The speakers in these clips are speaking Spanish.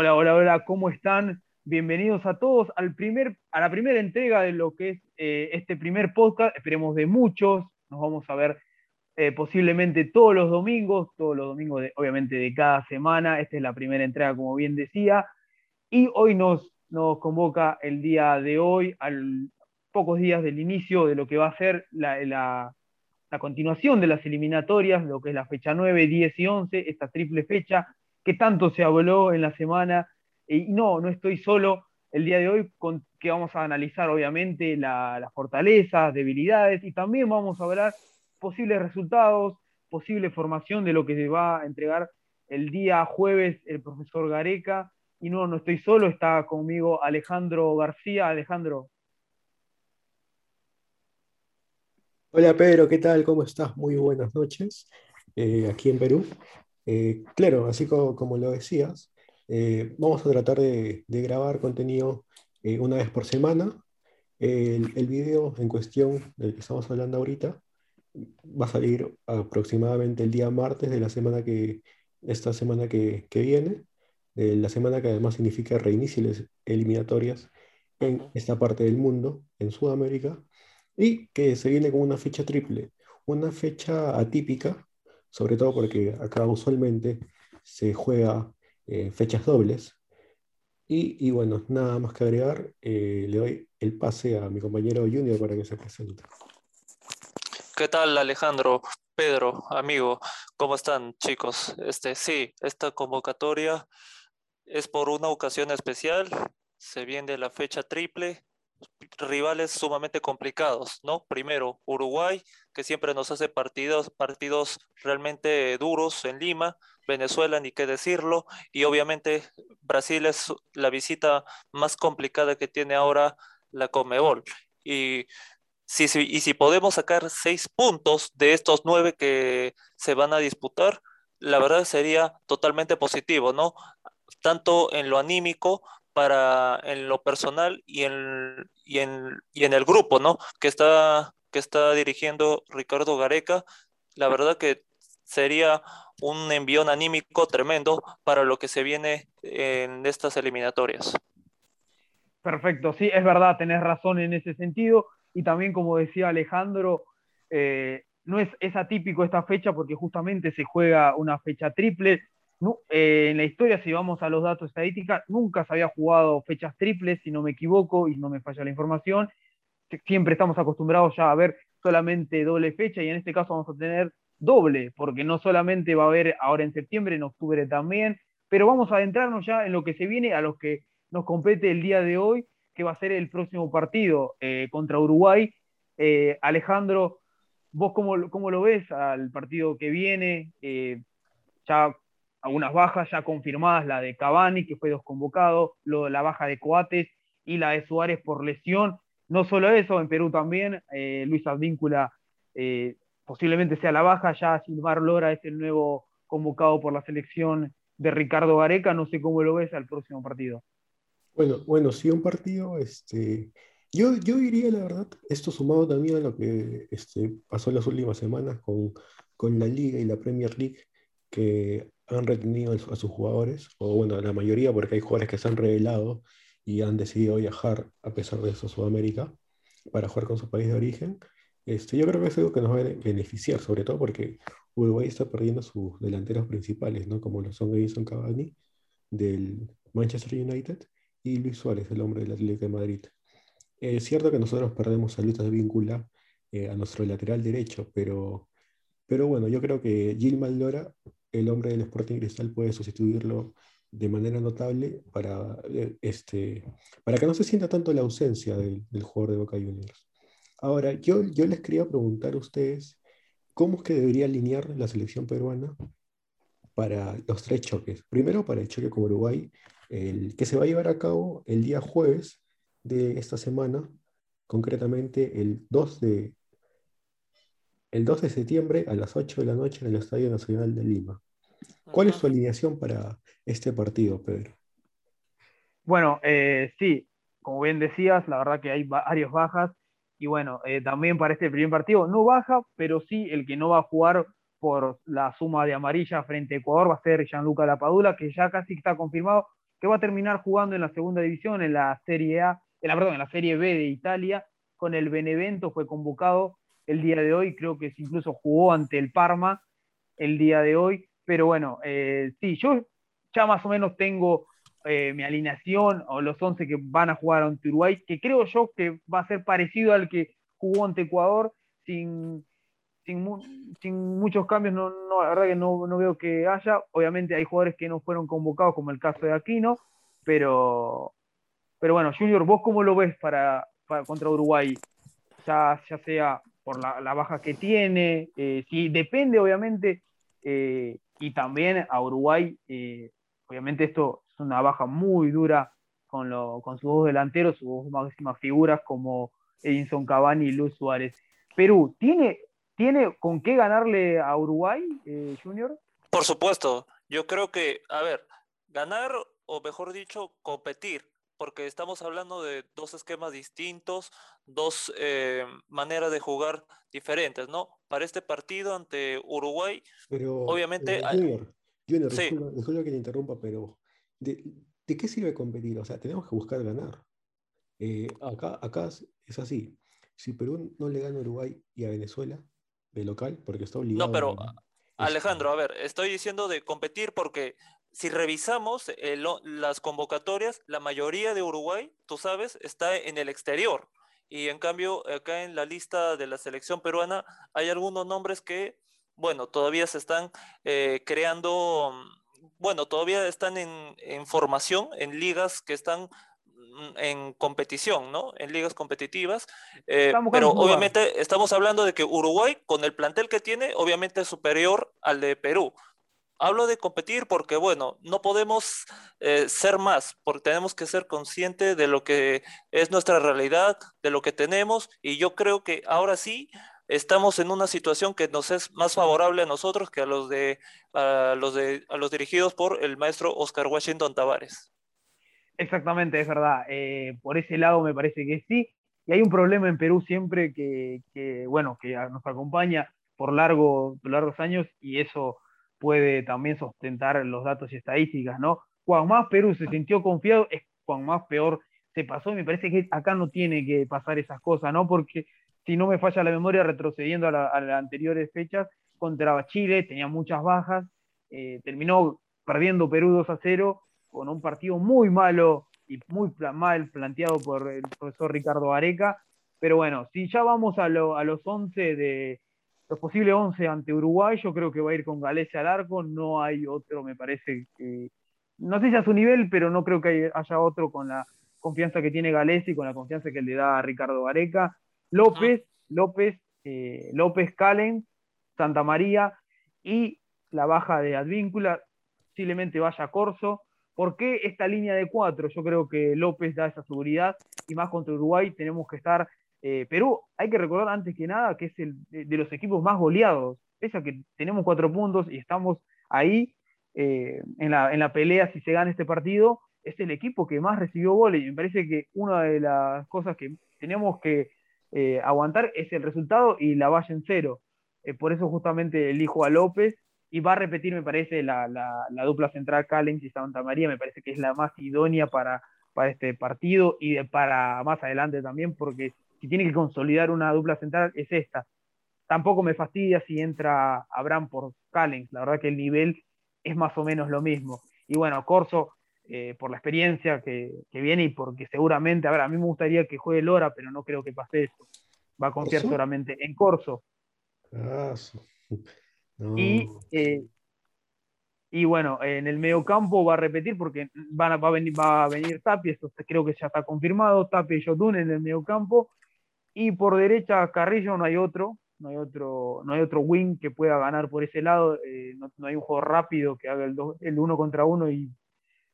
Hola, hola, hola, ¿cómo están? Bienvenidos a todos al primer, a la primera entrega de lo que es eh, este primer podcast. Esperemos de muchos. Nos vamos a ver eh, posiblemente todos los domingos, todos los domingos, de, obviamente, de cada semana. Esta es la primera entrega, como bien decía. Y hoy nos, nos convoca el día de hoy, al pocos días del inicio de lo que va a ser la, la, la continuación de las eliminatorias, lo que es la fecha 9, 10 y 11, esta triple fecha que tanto se habló en la semana. Y no, no estoy solo el día de hoy, con, que vamos a analizar obviamente las fortalezas, debilidades y también vamos a hablar posibles resultados, posible formación de lo que se va a entregar el día jueves el profesor Gareca. Y no, no estoy solo, está conmigo Alejandro García. Alejandro. Hola Pedro, ¿qué tal? ¿Cómo estás? Muy buenas noches eh, aquí en Perú. Eh, claro, así como, lo decías, eh, vamos a tratar de, grabar contenido eh, una vez por semana. El, el, video en cuestión del que estamos hablando ahorita va a salir aproximadamente el día martes de la semana que, esta semana que, que viene, la semana que además significa reinicio eliminatorias en esta parte del mundo, en Sudamérica, y que se viene con una fecha triple, una fecha atípica sobre todo porque acá usualmente se juega eh, fechas dobles. Y, bueno, nada más que agregar, eh, le doy el pase a mi compañero Junior para que se presente. ¿Qué tal Alejandro, Pedro, amigo? ¿Cómo están chicos? Este, sí, esta convocatoria es por una ocasión especial, se viene la fecha triple, rivales sumamente complicados, ¿no? Primero, Uruguay, que siempre nos hace partidos, partidos realmente duros en Lima, Venezuela, ni qué decirlo, y obviamente Brasil es la visita más complicada que tiene ahora la Comebol. Y si, y si podemos sacar seis puntos de estos nueve que se van a disputar, la verdad sería totalmente positivo, ¿no? Tanto en lo anímico para en lo personal y en, y en, y en el grupo, ¿no? Que está, que está dirigiendo Ricardo Gareca. La verdad que sería un envión anímico tremendo para lo que se viene en estas eliminatorias. Perfecto, sí, es verdad, tenés razón en ese sentido. Y también, como decía Alejandro, eh, no es, es atípico esta fecha porque justamente se juega una fecha triple, eh, en la historia, si vamos a los datos estadísticos, nunca se había jugado fechas triples, si no me equivoco y no me falla la información. Siempre estamos acostumbrados ya a ver solamente doble fecha y en este caso vamos a tener doble, porque no solamente va a haber ahora en septiembre, en octubre también, pero vamos a adentrarnos ya en lo que se viene, a los que nos compete el día de hoy, que va a ser el próximo partido eh, contra Uruguay. Eh, Alejandro, ¿vos cómo, cómo, lo ves al partido que viene? ya algunas bajas ya confirmadas, la de Cavani, que fue desconvocado, lo, la baja de Coates y la de Suárez por lesión. No solo eso, en Perú también, eh, Luis Advíncula eh, posiblemente sea la baja, ya Silvar Lora es el nuevo convocado por la selección de Ricardo Gareca, no sé cómo lo ves al próximo partido. Bueno, bueno, sí, un partido, este, yo, yo diría la verdad, esto sumado también a lo que este, pasó en las últimas semanas con, con la Liga y la Premier League, que han retenido a sus jugadores, o bueno, la mayoría, porque hay jugadores que se han revelado y han decidido viajar a pesar de eso a Sudamérica para jugar con su país de origen. Este, yo creo que es algo que nos va a beneficiar, sobre todo porque Uruguay está perdiendo sus delanteros principales, ¿no? como lo son Edison Cavani del Manchester United y Luis Suárez, el hombre del Atlético de Madrid. Es cierto que nosotros perdemos a de Víncula, eh, a nuestro lateral derecho, pero, pero bueno, yo creo que Gilman Lora el hombre del Sporting Cristal puede sustituirlo de manera notable para, eh, este, para que no se sienta tanto la ausencia del, jugador de Boca Juniors. Ahora, yo, yo les quería preguntar a ustedes, ¿cómo es que debería alinear la selección peruana para los tres choques? Primero, para el choque con Uruguay, el, que se va a llevar a cabo el día jueves de esta semana, concretamente el 2 de, el 2 de septiembre a las 8 de la noche en el Estadio Nacional de Lima. ¿Cuál es su alineación para este partido, Pedro? Bueno, eh, sí, como bien decías, la verdad que hay varias bajas. Y bueno, eh, también para este primer partido no baja, pero sí el que no va a jugar por la suma de amarilla frente a Ecuador va a ser Gianluca Lapadula, que ya casi está confirmado. que va a terminar jugando en la segunda división, en la Serie A, en la, perdón, en la Serie B de Italia, con el Benevento, fue convocado el día de hoy, creo que incluso jugó ante el Parma el día de hoy, pero bueno, eh, sí, yo ya más o menos tengo eh, mi alineación o los 11 que van a jugar ante Uruguay, que creo yo que va a ser parecido al que jugó ante Ecuador, sin, sin, muchos cambios, no, no, la verdad que no, no, veo que haya. Obviamente hay jugadores que no fueron convocados, como el caso de Aquino, pero, pero bueno, Junior, ¿vos cómo lo ves para, contra Uruguay? Ya, ya sea por la, baja que tiene, eh, si depende obviamente, eh, y también a Uruguay, eh, obviamente esto es una baja muy dura con, lo, con sus dos delanteros, sus dos máximas figuras como Edinson Cavani y Luis Suárez. Perú, ¿tiene, ¿tiene con qué ganarle a Uruguay, Junior? Por supuesto, yo creo que, a ver, ganar o mejor dicho, competir porque estamos hablando de dos esquemas distintos, dos eh, maneras de jugar diferentes, ¿no? Para este partido ante Uruguay, pero, obviamente... junior, junior sí. que te interrumpa, pero ¿de, qué sirve competir? O sea, tenemos que buscar ganar. Eh, acá, acá es así. Si Perú no le gana a Uruguay y a Venezuela de local, porque está obligado... No, pero... Alejandro, a ver, estoy diciendo de competir porque si revisamos eh, las convocatorias, la mayoría de Uruguay, tú sabes, está en el exterior. Y en cambio, acá en la lista de la selección peruana hay algunos nombres que, bueno, todavía se están eh, creando, bueno, todavía están en, formación en ligas que están mm, en competición, ¿no? En ligas competitivas. Eh, pero obviamente estamos hablando de que Uruguay, con el plantel que tiene, obviamente es superior al de Perú. Hablo de competir porque, bueno, no podemos eh, ser más, porque tenemos que ser conscientes de lo que es nuestra realidad, de lo que tenemos, y yo creo que ahora sí estamos en una situación que nos es más favorable a nosotros que a los de a los de a los dirigidos por el maestro Oscar Washington Tavares. Exactamente, es verdad. Eh, por ese lado me parece que sí. Y hay un problema en Perú siempre que, que bueno, que nos acompaña por, largo, por largos años y eso puede también sustentar los datos y estadísticas, ¿no? Cuando más Perú se sintió confiado, es cuando más peor se pasó, me parece que acá no tiene que pasar esas cosas, ¿no? Porque si no me falla la memoria, retrocediendo a, las anteriores fechas, contra Chile, tenía muchas bajas, eh, terminó perdiendo Perú 2 a 0, con un partido muy malo y muy mal planteado por el profesor Ricardo Areca, pero bueno, si ya vamos a, a los 11 de, los posibles 11 ante Uruguay, yo creo que va a ir con Galese al arco, no hay otro, me parece que, no sé si a su nivel, pero no creo que haya otro con la confianza que tiene Galese y con la confianza que le da a Ricardo Vareca. López, López, eh, López Calen, Santa María y la baja de Advíncula, posiblemente vaya Corso. ¿Por qué esta línea de cuatro? Yo creo que López da esa seguridad y más contra Uruguay tenemos que estar eh, Perú, hay que recordar antes que nada que es el de, los equipos más goleados. Pese a que tenemos cuatro puntos y estamos ahí eh, en, la, pelea si se gana este partido, es el equipo que más recibió goles. Y me parece que una de las cosas que tenemos que eh, aguantar es el resultado y la valla en cero. por eso justamente elijo a López y va a repetir, me parece, la, dupla central Callens y Santa María, me parece que es la más idónea para, para este partido y para más adelante también, porque si tiene que consolidar una dupla central, es esta. Tampoco me fastidia si entra Abraham por Callens, la verdad que el nivel es más o menos lo mismo. Y bueno, Corso, eh, por la experiencia que, viene y porque seguramente, a ver, a mí me gustaría que juegue Lora, pero no creo que pase eso. Va a confiar solamente en Corso. Ah, y, eh, y bueno, en el medio campo va a repetir porque van a, va, a venir, va a venir Tapi, esto creo que ya está confirmado, Tapi y Jotun en el medio campo, y por derecha Carrillo no hay otro, no hay otro, no hay otro wing que pueda ganar por ese lado, eh, no, hay un juego rápido que haga el, el uno contra uno y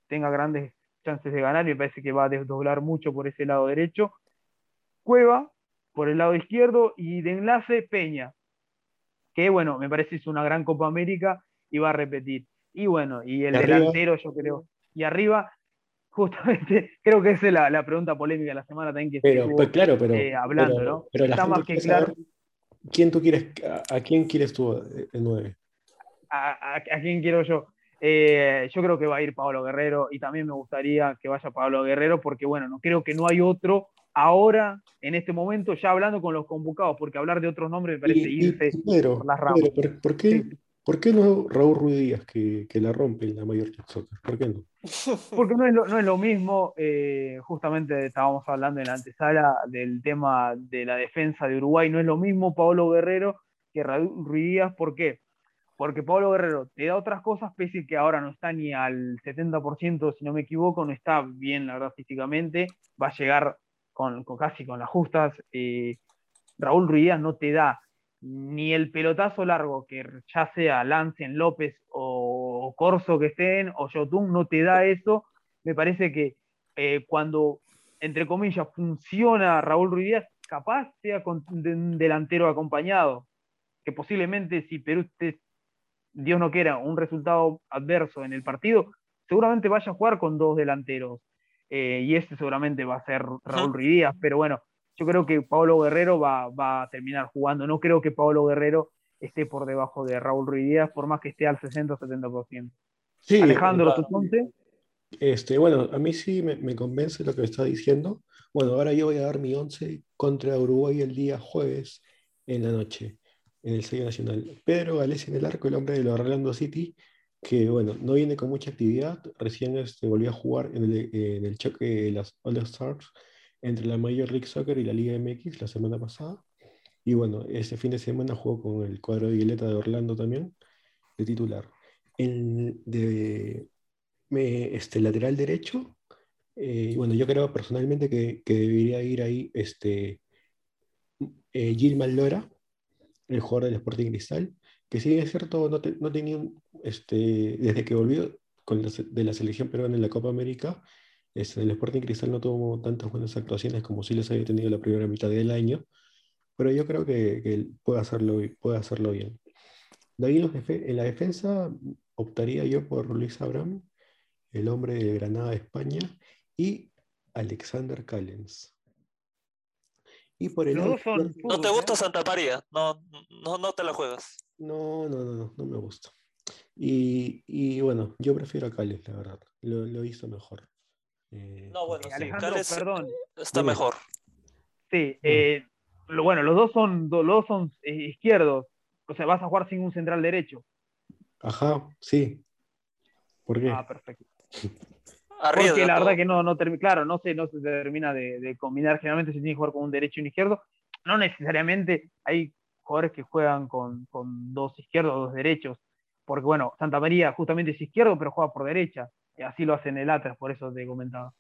tenga grandes chances de ganar, me parece que va a desdoblar mucho por ese lado derecho. Cueva por el lado izquierdo y de enlace Peña, que bueno, me parece es una gran Copa América y va a repetir. Y bueno, y el delantero yo creo. Y arriba justamente creo que esa es la, pregunta polémica de la semana también que pero, pues, claro, pero, eh, hablando, ¿no? Está más que claro. ¿Quién tú quieres, a, quién quieres tú el 9? A, quién quiero yo? Eh, yo creo que va a ir Pablo Guerrero y también me gustaría que vaya Pablo Guerrero porque, bueno, no creo que no hay otro ahora, en este momento, ya hablando con los convocados, porque hablar de otros nombres me parece irse por las ramas. ¿por, qué, ¿por, qué, no Raúl Ruiz Díaz que, que la rompe en la mayor Soccer? ¿Por qué no? Porque no es lo, no es lo mismo, eh, justamente estábamos hablando en la antesala del tema de la defensa de Uruguay, no es lo mismo Pablo Guerrero que Raúl Ruiz Díaz, ¿por qué? Porque Pablo Guerrero te da otras cosas, pese a que ahora no está ni al 70%, si no me equivoco, no está bien, la verdad, físicamente, va a llegar con, casi con las justas. Eh, Raúl Ruiz no te da ni el pelotazo largo que ya sea Lance en López o Corso que estén o Yotun, no te da eso. Me parece que eh, cuando, entre comillas, funciona Raúl Ruiz capaz sea con un delantero acompañado, que posiblemente si Perú, Dios no quiera, un resultado adverso en el partido, seguramente vaya a jugar con dos delanteros. Eh, y este seguramente va a ser Raúl Ruiz pero bueno, yo creo que Pablo Guerrero va, a terminar jugando. No creo que Pablo Guerrero esté por debajo de Raúl Ruiz por más que esté al 60 o 70%. Sí, Alejandro, ¿tú Este, bueno, a mí sí me, convence lo que está diciendo. Bueno, ahora yo voy a dar mi 11 contra Uruguay el día jueves en la noche, en el sello nacional. Pedro Gales en el arco, el hombre de los Orlando City, que bueno, no viene con mucha actividad, recién este, volvió a jugar en el, choque de las All Stars entre la Major League Soccer y la Liga MX la semana pasada. Y bueno, ese fin de semana jugó con el cuadro de Violeta de Orlando también, de titular. El de este, lateral derecho, eh, bueno, yo creo personalmente que, debería ir ahí este, eh, Gilman Lora, el jugador del Sporting Cristal, que sí es cierto, no, no tenía, este, desde que volvió con de la selección peruana en la Copa América, este, el Sporting Cristal no tuvo tantas buenas actuaciones como sí les había tenido la primera mitad del año, pero yo creo que, que puede, hacerlo, puede hacerlo bien. De ahí en la defensa optaría yo por Luis Abraham, el hombre de Granada de España, y Alexander Callens. Y por el no, te gusta Santa María, no, no, no te la juegas. No, no, no, no, me gusta. Y, bueno, yo prefiero a Cales, la verdad. Lo, hizo mejor. Eh, no, bueno, Alejandro, perdón. está mejor. Sí, eh, lo, bueno, los dos son, los dos son eh, izquierdos. O sea, vas a jugar sin un central derecho. Ajá, sí. ¿Por qué? Ah, perfecto. Porque la verdad que no, no claro, no se, no se termina de, de, combinar. Generalmente se tiene que jugar con un derecho y un izquierdo. No necesariamente hay jugadores que juegan con, dos izquierdos, o dos derechos, porque bueno, Santa María justamente es izquierdo, pero juega por derecha, así lo hacen el Atlas, por eso te comentaba.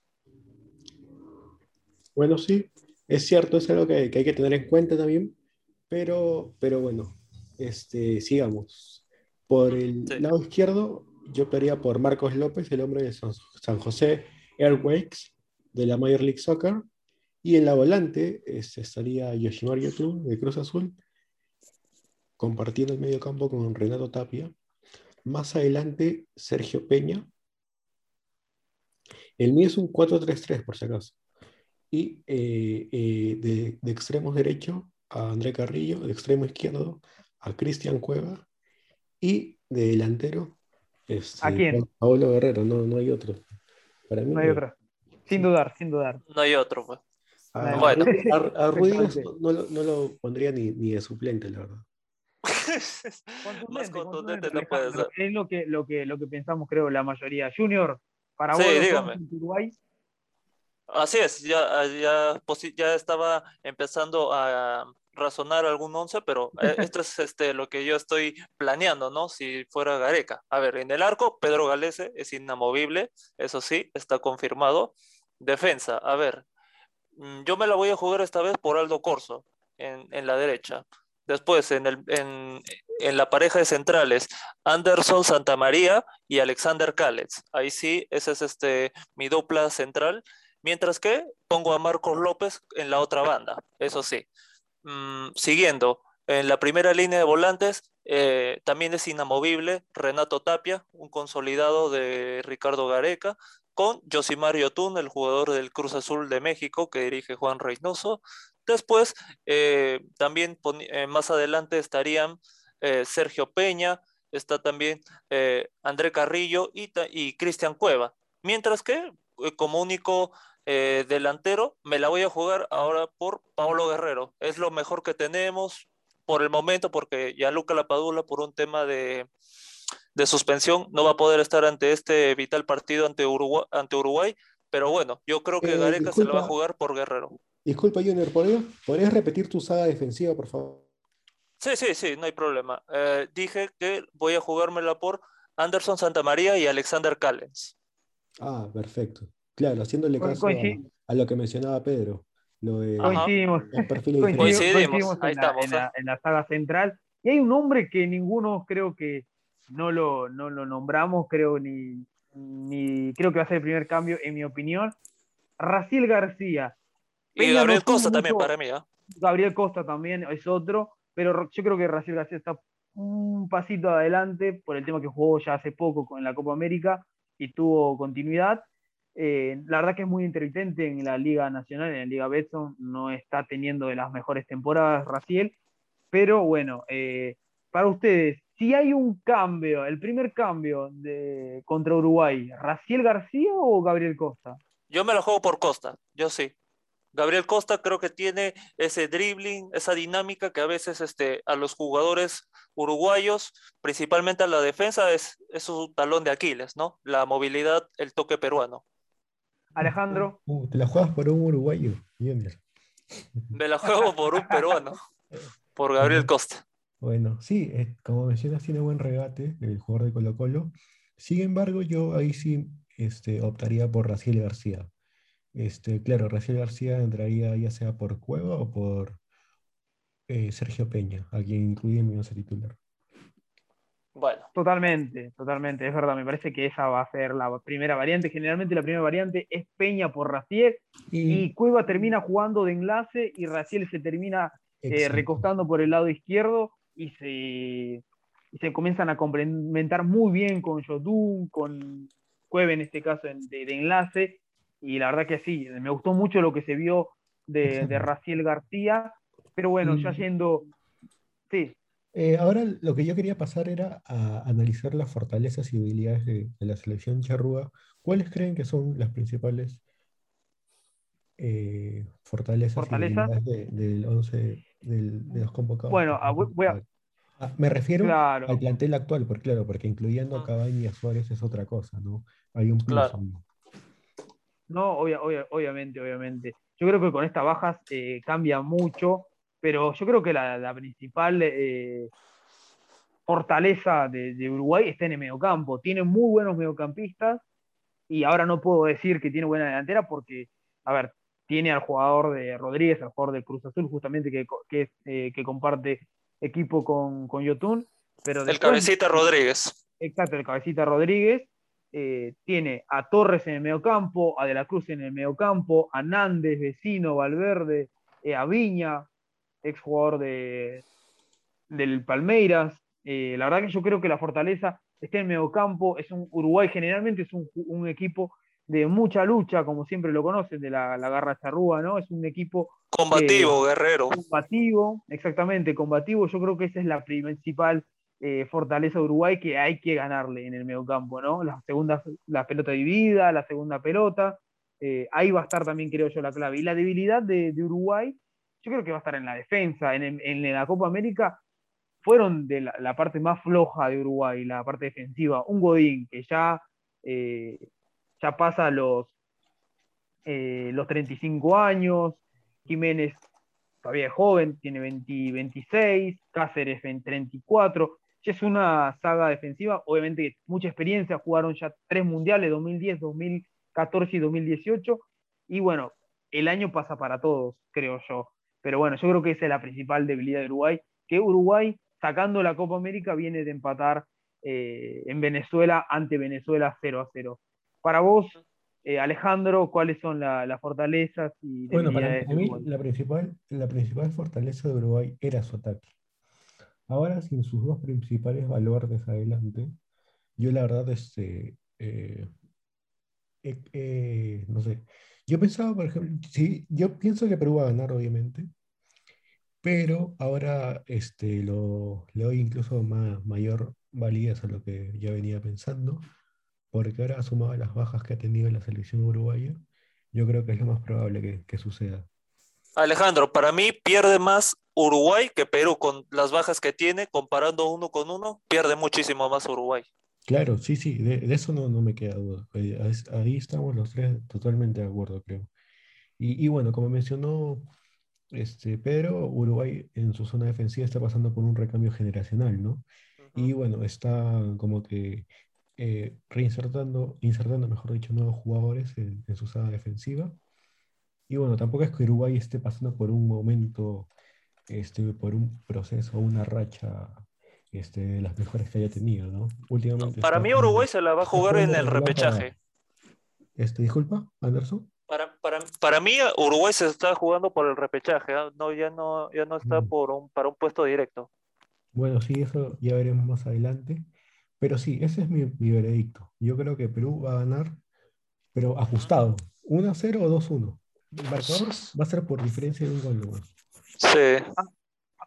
Bueno, sí, es cierto, es algo que, hay que tener en cuenta también, pero, pero bueno, este, sigamos. Por el lado izquierdo, yo optaría por Marcos López, el hombre de San, José Airways de la Major League Soccer, y en la volante este, estaría Yoshimar Yotun de Cruz Azul, compartiendo el medio campo con Renato Tapia. Más adelante, Sergio Peña. El mío es un 4-3-3, por si acaso. Y eh, eh, de, extremo derecho a André Carrillo, de extremo izquierdo a Cristian Cueva. Y de delantero, es ¿A quién? Pablo Guerrero, no, no hay otro. Para mí, no hay otro. Sin dudar, sin dudar. No hay otro. Pues. A, bueno. a, no, lo pondría ni, ni de suplente, la verdad. Más contundente no puede ser. Es lo que, lo, que, lo que pensamos, creo, la mayoría. Junior, para vos, Uruguay. Así es, ya, ya, ya estaba empezando a razonar algún once, pero eh, esto es este, lo que yo estoy planeando, ¿no? Si fuera Gareca. A ver, en el arco, Pedro Galese es inamovible, eso sí, está confirmado. Defensa, a ver, mm, yo me la voy a jugar esta vez por Aldo Corso en, en la derecha. Después, en, el, en, en, la pareja de centrales, Anderson Santamaría y Alexander Kallets. Ahí sí, esa es este, mi dupla central. Mientras que pongo a Marcos López en la otra banda, eso sí. Mm, siguiendo, en la primera línea de volantes eh, también es inamovible Renato Tapia, un consolidado de Ricardo Gareca, con Josimar Yotun, el jugador del Cruz Azul de México que dirige Juan Reynoso, Después, eh, también eh, más adelante estarían eh, Sergio Peña, está también André Carrillo y, y Cristian Cueva. Mientras que como único delantero me la voy a jugar ahora por Paolo Guerrero. Es lo mejor que tenemos por el momento porque ya Luca Lapadula por un tema de, de suspensión no va a poder estar ante este vital partido ante Uruguay, ante Uruguay pero bueno, yo creo que Gareca se la va a jugar por Guerrero. Disculpa, Junior, ¿podrías repetir tu saga defensiva, por favor? Sí, sí, sí, no hay problema. Eh, dije que voy a jugármela por Anderson Santamaría y Alexander Callens. Ah, perfecto. Claro, haciéndole caso a, lo que mencionaba Pedro. Lo de, coincidimos, coincidimos, Ahí en, estamos, la, en, la, saga central. Y hay un nombre que ninguno creo que no lo, no lo nombramos, creo ni, ni creo que va a ser el primer cambio, en mi opinión. Raciel García. Y Gabriel Costa también para mí. ¿eh? Gabriel Costa también es otro pero yo creo que Raciel García está un pasito adelante por el tema que jugó ya hace poco con la Copa América y tuvo continuidad. Eh, la verdad que es muy intermitente en la Liga Nacional, en la Liga Betson, no está teniendo de las mejores temporadas Raciel, pero bueno, eh, para ustedes, si hay un cambio, el primer cambio de, contra Uruguay, ¿Raciel García o Gabriel Costa? Yo me lo juego por Costa, yo sí. Gabriel Costa creo que tiene ese dribbling, esa dinámica que a veces este, a los jugadores uruguayos, principalmente a la defensa, es, es su talón de Aquiles, ¿no? La movilidad, el toque peruano. Alejandro. Uh, te la juegas por un uruguayo, Me la juego por un peruano, por Gabriel Costa. Bueno, sí, como mencionas, tiene buen regate el jugador de Colo Colo. Sin embargo, yo ahí sí este, optaría por Raciel García. Este, claro, Rafael García entraría ya sea por Cueva o por eh, Sergio Peña, a quien incluye en mi once titular. Bueno. Totalmente, totalmente, es verdad, me parece que esa va a ser la primera variante. Generalmente la primera variante es Peña por Raciel y, Cueva termina jugando de enlace y Raciel se termina eh, recostando por el lado izquierdo y se, se comienzan a complementar muy bien con Jotun, con Cueva en este caso de enlace. Y la verdad que sí, me gustó mucho lo que se vio de, de Raciel García, pero bueno, ya yendo, sí. Eh, ahora lo que yo quería pasar era a analizar las fortalezas y debilidades de, la selección charrúa. ¿Cuáles creen que son las principales eh, fortalezas, y debilidades del 11 de los convocados? Bueno, ah, voy a... Ah, me refiero al plantel actual, porque claro, porque incluyendo a ah. Cabañas y a Suárez es otra cosa, ¿no? Hay un plus. No, obviamente, obviamente. Yo creo que con estas bajas eh, cambia mucho, pero yo creo que la, principal eh, fortaleza de, Uruguay está en el mediocampo. Tiene muy buenos mediocampistas y ahora no puedo decir que tiene buena delantera porque, a ver, tiene al jugador de Rodríguez, al jugador de Cruz Azul, justamente que, que, eh, que comparte equipo con, con Yotun. Pero el cabecita Rodríguez. Exacto, el cabecita Rodríguez. Eh, tiene a Torres en el mediocampo, a De la Cruz en el mediocampo, a Nández, Vecino, Valverde, eh, a Viña, exjugador de, del Palmeiras. Eh, la verdad que yo creo que la fortaleza está en el mediocampo. Es un Uruguay generalmente es un, equipo de mucha lucha, como siempre lo conocen, de la, la garra charrúa, ¿no? Es un equipo combativo, guerrero. Combativo, exactamente, combativo. Yo creo que esa es la principal eh, fortaleza de Uruguay que hay que ganarle en el mediocampo, ¿no? La segunda, la pelota dividida, la segunda pelota, eh, ahí va a estar también, creo yo, la clave. Y la debilidad de, Uruguay, yo creo que va a estar en la defensa. En, la Copa América fueron de la, parte más floja de Uruguay, la parte defensiva. Un Godín que ya, eh, ya pasa los, los 35 años, Jiménez todavía es joven, tiene 26, Cáceres 34, es una saga defensiva, obviamente mucha experiencia, jugaron ya tres mundiales, 2010, 2014 y 2018, y bueno, el año pasa para todos, creo yo. Pero bueno, yo creo que esa es la principal debilidad de Uruguay, que Uruguay, sacando la Copa América, viene de empatar eh, en Venezuela ante Venezuela 0 a 0. Para vos, eh, Alejandro, ¿cuáles son las fortalezas y Bueno, para mí la principal, la principal fortaleza de Uruguay era su ataque. Ahora, sin sus dos principales baluartes adelante, yo la verdad, este, eh, eh, no sé, yo pensaba, por ejemplo, sí, yo pienso que Perú va a ganar, obviamente, pero ahora este, lo, le doy incluso más, mayor, validez a lo que ya venía pensando, porque ahora sumado a las bajas que ha tenido la selección uruguaya, yo creo que es lo más probable que, que suceda. Alejandro, para mí pierde más Uruguay que Perú con las bajas que tiene, comparando uno con uno, pierde muchísimo más Uruguay. Claro, sí, sí, de, de eso no, no me queda duda. Eh, ahí- estamos los tres totalmente de acuerdo, creo. Y, y bueno, como mencionó este, Pedro, Uruguay en su zona defensiva está pasando por un recambio generacional, ¿no? Y Ujú. bueno, está como que eh, reinsertando, insertando, mejor dicho, nuevos jugadores en, en su zona defensiva. Y bueno, tampoco es que Uruguay esté pasando por un momento, este, por un proceso, una racha este, de las mejores que haya tenido, ¿no? Últimamente Para mí Uruguay se la va a jugar en el repechaje. Este, disculpa, Anderson. Para, para, para mí Uruguay se está jugando por el repechaje, ¿ah? No, ya no, ya no está Mm. por un, para un puesto directo. Bueno, sí, eso ya veremos más adelante. Pero sí, ese es mi, mi veredicto. Yo creo que Perú va a ganar, pero ajustado. 1-0 o 2-1. El marcador va a ser por diferencia de un gol. Sí.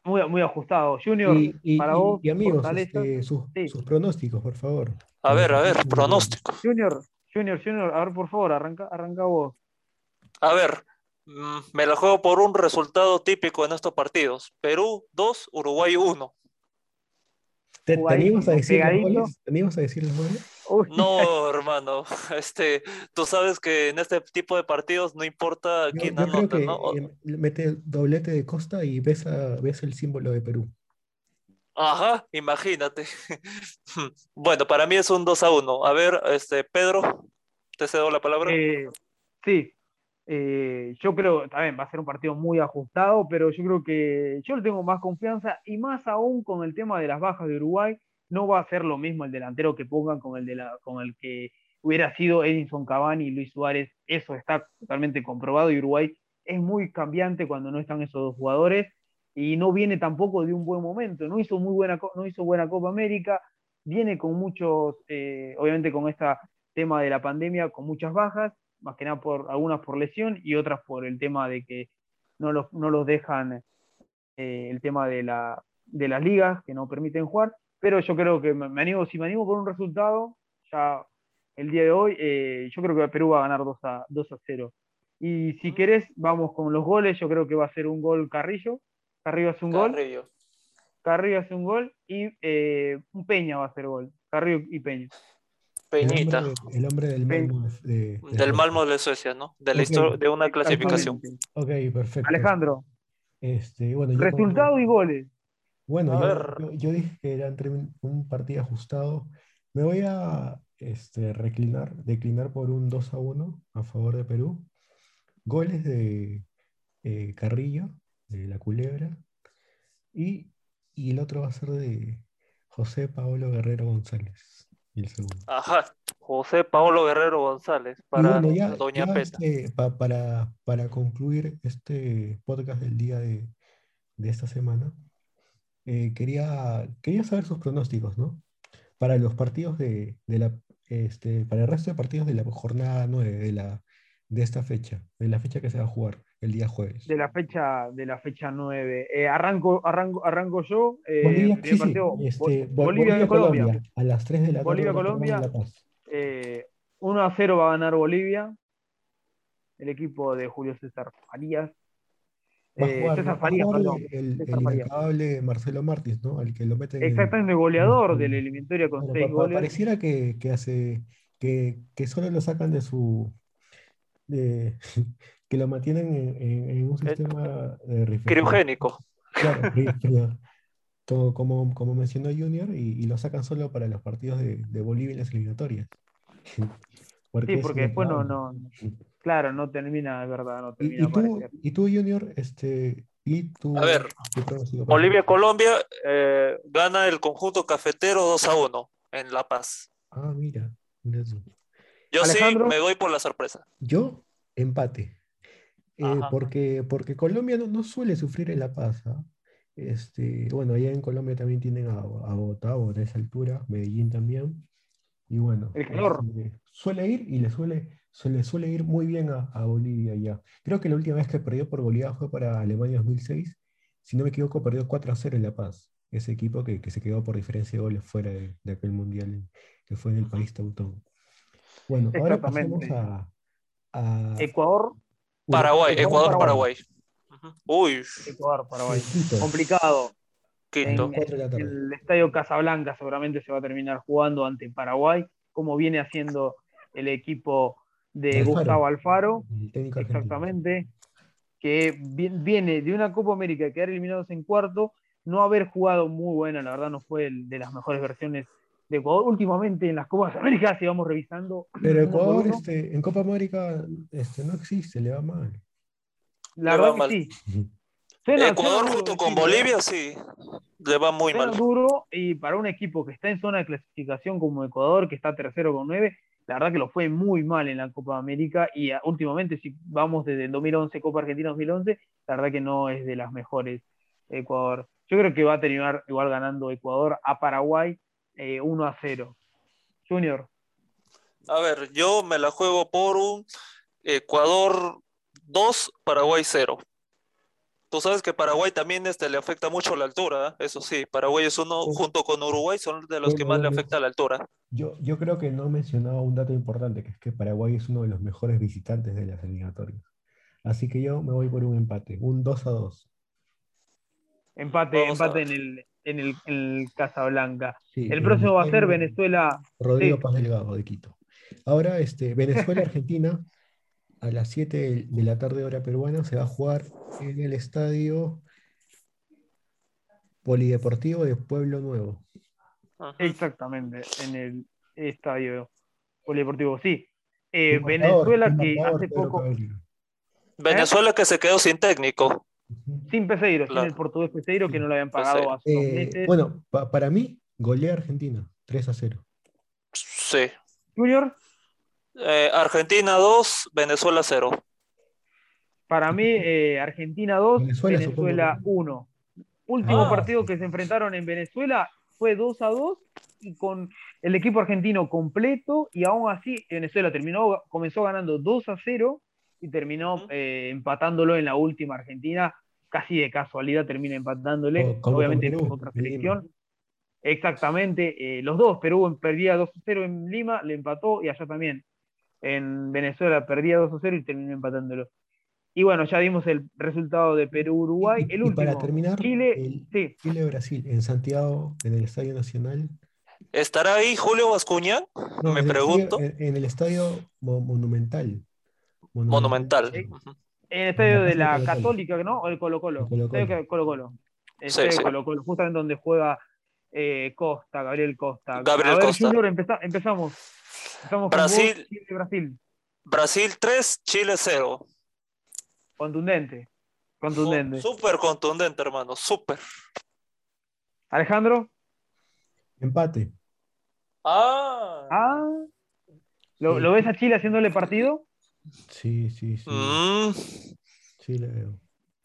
Muy, muy ajustado. Junior, Y, y- para vos, y amigos, este, sus, Sí. sus pronósticos, por favor. A ver, a ver, pronóstico. Junior, Junior, Junior, a ver, por favor, arranca, arranca vos. A ver, mm, me la juego por un resultado típico en estos partidos. Perú 2, Uruguay 1. ¿Te, te animas a decir los a decir los goles? Uy, No, hermano, este, tú sabes que en este tipo de partidos no importa Yo, quién yo creo anota, que ¿no? Eh, mete doblete de Costa y ves, a- ves el símbolo de Perú. Ajá, imagínate. Bueno, para mí es un 2 a 1. A ver, este, Pedro, te cedo la palabra. Eh, sí, eh, yo creo también va a ser un partido muy ajustado, pero yo creo que yo le tengo más confianza y más aún con el tema de las bajas de Uruguay, no va a ser lo mismo el delantero que pongan con el, de la, con el que hubiera sido Edinson Cavani y Luis Suárez, eso está totalmente comprobado y Uruguay es muy cambiante cuando no están esos dos jugadores y no viene tampoco de un buen momento, no hizo muy buena, no hizo buena Copa América, viene con muchos, eh, obviamente con este tema de la pandemia, con muchas bajas, más que nada por algunas por lesión y otras por el tema de que no los, no los dejan eh, el tema de, la, de las ligas que no permiten jugar, pero yo creo que me, me animo, si me animo por un resultado, ya el día de hoy, eh, yo creo que Perú va a ganar 2 a, 2 a 0. Y si querés, vamos con los goles, yo creo que va a ser un gol Carrillo, Carrillo hace un gol, Carrillo. Carrillo hace un gol y eh, un Peña va a hacer gol, Carrillo y Peña. El Peñita, hombre, el hombre del. Malmo de, de- de del Suecia. Malmo de Suecia, ¿no? De la Ok. historia de una clasificación. Ok, perfecto. Alejandro, Este, bueno, yo como- resultado y goles. Bueno, yo, ver. yo- yo dije que era un partido ajustado. Me voy a este, reclinar, declinar por un 2 a 1 a favor de Perú. Goles de eh, Carrillo, de la Culebra. Y, y el otro va a ser de José Paolo Guerrero González, el segundo. Ajá, José Paolo Guerrero González para bueno, ya, Doña ya, Peta. este, pa- para, para concluir este podcast del día de, de esta semana, eh, quería, quería saber sus pronósticos, ¿no? Para los partidos de, de la, este, para el resto de partidos de la jornada 9 de, la, de esta fecha, de la fecha que se va a jugar el día jueves. de la fecha de la fecha 9. Eh, arranco, arranco, arranco yo. eh, Bolivia, sí, sí, partido, este, Bo- Bo- Bolivia, Colombia. Colombia, a las 3 de la tarde. Bolivia, Colombia. Eh, 1 a 0 va a ganar Bolivia. El equipo de Julio César Farías. Eh, jugar, César Farías, perdón. el, el, César el Farías. Marcelo Martins, ¿no? Al que lo meten en- Exactamente, goleador en- de la eliminatoria con Bueno, 6 pa- pa- goles. pareciera que, que hace que, que solo lo sacan de su de- que lo mantienen en, en- en un sistema de refrigeración. Criogénico. Claro, frío, frío. Como, como, mencionó Junior, y, y lo sacan solo para los partidos de, de Bolivia en las eliminatorias. Porque Sí, porque después no, no, claro, no termina, es verdad, no Y, termina y de tú, y tú, Junior, este, y tú, A ver, Bolivia-Colombia eh, gana el conjunto cafetero 2 a 1 en La Paz. Ah, mira. Yo Alejandro. sí me doy por la sorpresa. Yo, empate. Eh, porque, porque Colombia no, no suele sufrir en La Paz. ¿ah? Este, bueno, allá en Colombia también tienen a, a Bogotá, Bogotá a esa altura, Medellín también. Y bueno, El calor. este, suele ir y le suele, se le suele ir muy bien a, a Bolivia ya. Creo que la última vez que perdió por Bolivia fue para Alemania 2006. Si no me equivoco, perdió 4 a 0 en La Paz. ese equipo que, que se quedó por diferencia de goles fuera de, de aquel mundial que fue en el país Teutón. Bueno, ahora pasamos a Ecuador, Paraguay, Ecuador, Paraguay. Uy, Ecuador, Paraguay. Quito. Complicado. Quito. En, el estadio Casablanca seguramente se va a terminar jugando ante Paraguay, como viene haciendo el equipo de Alfaro. Gustavo Alfaro, el técnico argentino. exactamente, que vi- viene de una Copa América quedar eliminados en cuarto, no haber jugado muy buena, la verdad no fue el de las mejores versiones de Ecuador. Últimamente en las Copas Américas íbamos revisando. Pero Ecuador este, en Copa América este, no existe, le va mal. la le va verdad que mal. sí. Ecuador junto duro con. Bolivia, sí, le va muy mal. duro y para un equipo que está en zona de clasificación como Ecuador, que está tercero con nueve, la verdad que lo fue muy mal en la Copa América y ah, últimamente si vamos desde el 2011, Copa Argentina 2011, la verdad que no es de las mejores Ecuador. Yo creo que va a terminar igual ganando Ecuador a Paraguay eh, 1 a 0. Junior, A ver, yo me la juego por un Ecuador 2, Paraguay 0. Tú sabes que Paraguay también este, le afecta mucho la altura, ¿eh? eso sí. Paraguay es uno, Sí. junto con Uruguay, son de los que más le afecta la altura. Yo, yo creo que no mencionaba un dato importante, que es que Paraguay es uno de los mejores visitantes de las eliminatorias. Así que yo me voy por un empate, un 2 a 2. empate, Vamos empate en el, en el, en el Casablanca. Sí, El próximo va a ser Venezuela. Rodrigo sí. Paz Delgado de Quito. Ahora, este, Venezuela-Argentina, a las 7 de, la tarde hora peruana, se va a jugar en el estadio Polideportivo de Pueblo Nuevo. Exactamente, en el estadio polideportivo, sí. Eh. Venezuela ¿Qué que hace poco? Venezuela que se quedó sin técnico. Sin Peseiro, sin Claro. el portugués Peseiro, que no lo habían pagado Peseiro. hace dos Eh, meses. bueno, pa- para mí, golea Argentina, 3 a 0. Sí. Junior, Eh, Argentina 2, Venezuela 0. para mí, eh, Argentina 2, Venezuela, Venezuela supongo 1. Último Ah. partido que se enfrentaron en Venezuela fue 2 a 2 y con el equipo argentino completo y aún así Venezuela terminó, comenzó ganando 2 a 0 y terminó eh, empatándolo en la última Argentina, casi de casualidad termina empatándole, obviamente Perú, otra selección. Exactamente, eh, los dos, Perú perdía 2 a 0 en Lima, le empató y allá también. En Venezuela perdía 2 a 0 y terminó empatándolo. Y bueno, ya dimos el resultado de Perú-Uruguay. El y último, para terminar, Chile, sí, Chile-Brasil, en Santiago, en el Estadio Nacional. ¿Estará ahí Julio Bascuñán? No, Me el pregunto. en, el Estadio Mo- Monumental. Monumental. En el estadio de la. Católica, ¿no? O el Colo-Colo. El Colo-Colo. Estadio Colo-Colo. El Sí, sí. Colo-Colo, justamente donde juega eh, Costa, Gabriel Costa. Gabriel A ver, Costa. Junior, empeza- empezamos. Empezamos con Brasil. vos, Chile, Brasil. Brasil 3, Chile 0. Contundente. Contundente. Súper contundente, hermano, súper. Alejandro. Empate. Ah. Ah. ¿Lo, Sí. ¿Lo ves a Chile haciéndole partido? Sí, sí, sí. Mm, Sí, la veo.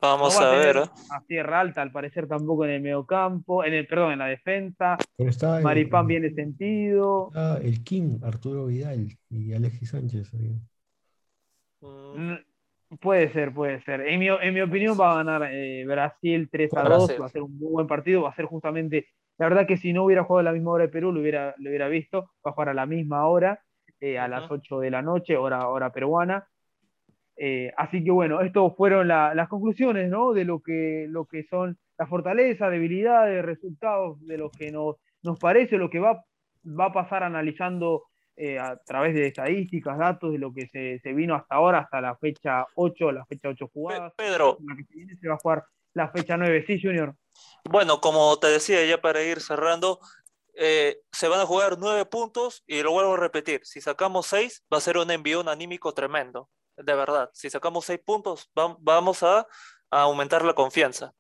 vamos no va a ver. ¿eh? a Sierra Alta, al parecer tampoco en el mediocampo, en el, perdón, en la defensa. Pero está el, Maripán viene sentido. está el King, Arturo Vidal y Alexis Sánchez. Mm, Mm, Puede ser, puede ser. En mi, en mi opinión va a ganar eh, Brasil 3 a 2, Brasil. va a ser un muy buen partido, va a ser justamente, la verdad que si no hubiera jugado a la misma hora de Perú, lo hubiera, lo hubiera visto, va a jugar a la misma hora, eh, a las Ujú. 8 de la noche, hora, hora peruana. Eh, así que bueno, estas fueron la- las conclusiones, ¿no? De lo que, lo que son las fortalezas, debilidades, resultados, de lo que nos, nos parece, lo que va, va a pasar analizando eh, a través de estadísticas, datos, de lo que se, se vino hasta ahora, hasta la fecha 8, la fecha 8 Pe- jugadas. Pedro, La que se viene se va a jugar la fecha 9, sí, Junior. bueno, como te decía ya para ir cerrando, eh, se van a jugar nueve puntos y lo vuelvo a repetir, si sacamos seis va a ser un envío anímico tremendo, de verdad. Si sacamos seis puntos vam- vamos a, a aumentar la confianza.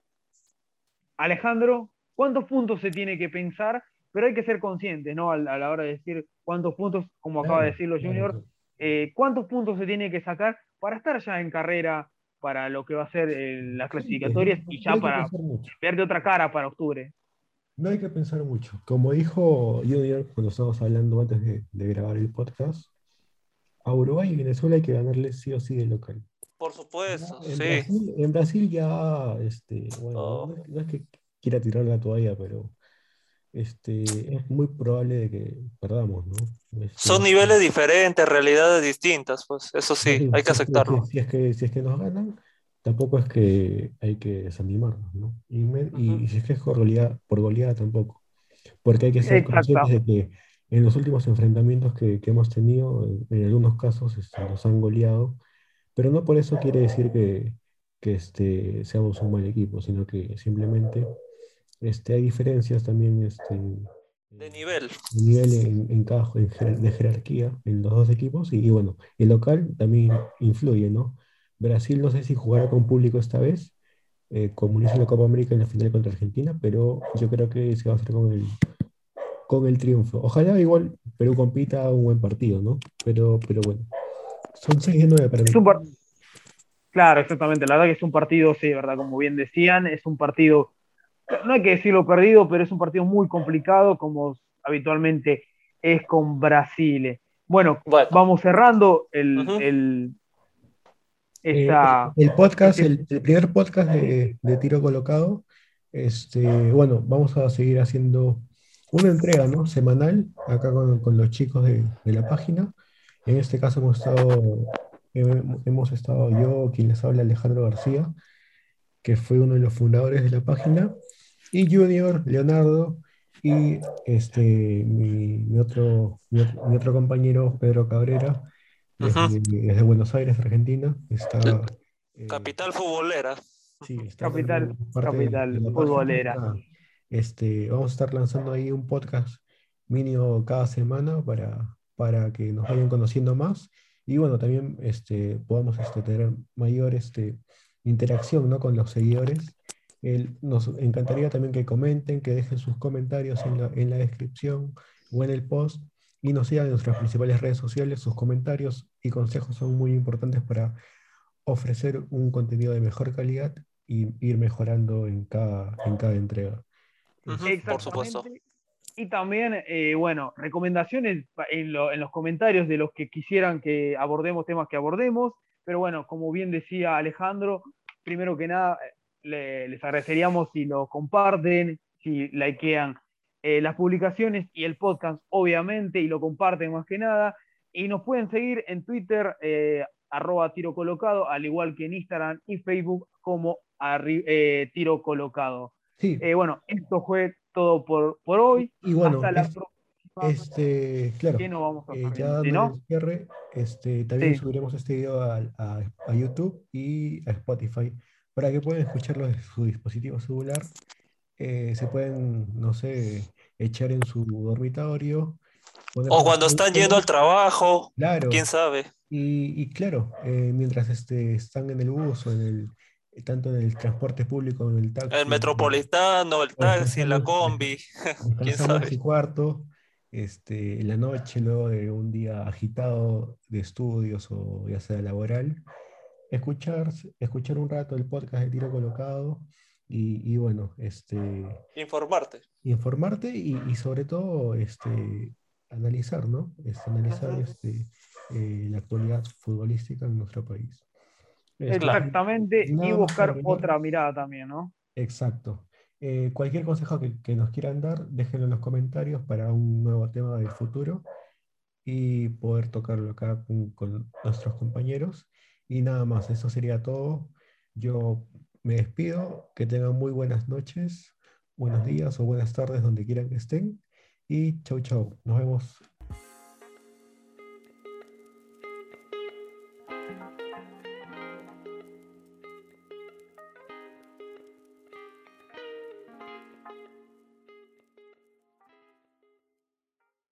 Alejandro, ¿cuántos puntos se tiene que pensar? Pero hay que ser conscientes, ¿no? A, la a la hora de decir cuántos puntos, como acaba de decirlo Junior, eh, cuántos puntos se tiene que sacar para estar ya en carrera para lo que va a ser eh, las clasificatorias y ya para ver de otra cara para octubre. No hay que pensar mucho. Como dijo Junior cuando estábamos hablando antes de, de grabar el podcast, a Uruguay y Venezuela hay que ganarle sí o sí de local. Por supuesto, en, sí. Brasil, en Brasil ya, este, bueno, Oh. no, es, no es que quiera tirar la toalla, pero este, es muy probable de que perdamos, ¿no? Este, Son niveles diferentes, realidades distintas, pues eso sí, hay que aceptarlo. Si, es que, si es que nos ganan, tampoco es que hay que desanimarnos, ¿no? Y, y, si es que es por goleada, por goleada tampoco. Porque hay que ser conscientes de que en los últimos enfrentamientos que, que hemos tenido, en, algunos casos este, nos han goleado, pero no por eso quiere decir que, que este, seamos un mal equipo, sino que simplemente este, hay diferencias también este, de nivel. De nivel en, en, de jerarquía en los dos equipos. Y, bueno, el local también influye, ¿no? Brasil no sé si jugará con público esta vez, eh, como hizo la Copa América en la final contra Argentina, pero yo creo que se va a hacer con el, con el triunfo. Ojalá igual Perú compita un buen partido, ¿no? Pero, pero bueno, son 6 de 9 para mí. Claro, exactamente. La verdad que es un partido, sí, ¿verdad? Como bien decían, es un partido no hay que decirlo perdido, pero es un partido muy complicado, como habitualmente es con Brasil. Bueno, vamos cerrando el, el, eh, podcast, el, primer podcast de, tiro colocado. Este, bueno, vamos a seguir haciendo una entrega ¿no? semanal acá con, los chicos de, la página. En este caso hemos estado, hemos estado yo, quien les habla, Alejandro García, que fue uno de los fundadores de la página, y Junior, Leonardo, y este, mi, otro, mi, otro compañero, Pedro Cabrera, desde, Buenos Aires, Argentina. Está, eh, capital futbolera. Sí, capital, capital futbolera. Este, vamos a estar lanzando ahí un podcast mínimo cada semana para, para que nos vayan conociendo más y bueno, también este, podamos este, tener mayor este, interacción ¿no? con los seguidores nos encantaría también que comenten, que dejen sus comentarios en la, en la descripción o en el post y nos sigan en nuestras principales redes sociales. Sus comentarios y consejos son muy importantes para ofrecer un contenido de mejor calidad y ir mejorando en cada, en cada entrega. por supuesto. Y también, eh, bueno, recomendaciones en, en, los comentarios de los que quisieran que abordemos temas que abordemos. Pero bueno, como bien decía Alejandro, primero que nada, les agradeceríamos si lo comparten, si likean eh, las publicaciones y el podcast, obviamente, y lo comparten más que nada. Y nos pueden seguir en Twitter, eh, arroba tiro colocado, al igual que en Instagram y Facebook como eh, tiro colocado. Sí. bueno, esto fue todo por, por hoy. Y bueno, Hasta la próxima. Este, claro, ya ¿no? cierre, este, también subiremos este video a, a YouTube y a Spotify para que puedan escucharlo desde su dispositivo celular. Eh, se pueden, no sé, echar en su dormitorio. O cuando están yendo al trabajo, claro. quién sabe. Y, claro, eh, mientras este, están en el bus o en el, tanto en el transporte público, en el taxi. El metropolitano, el taxi, la combi, quién sabe. Y cuarto, este, en la noche, luego de un día agitado de estudios o ya sea laboral, escuchar, escuchar un rato el podcast de Tiro Colocado y, bueno, este... Informarte. Informarte y, sobre todo este, analizar, ¿no? Este, analizar este, eh, la actualidad futbolística en nuestro país. Este, Exactamente, y buscar otra mirada también, ¿no? Exacto. Eh, cualquier consejo que, nos quieran dar, déjenlo en los comentarios para un nuevo tema del futuro y poder tocarlo acá con nuestros compañeros. Y nada más, eso sería todo. Yo me despido, que tengan muy buenas noches, buenos días o buenas tardes donde quieran que estén. Y chau chau, nos vemos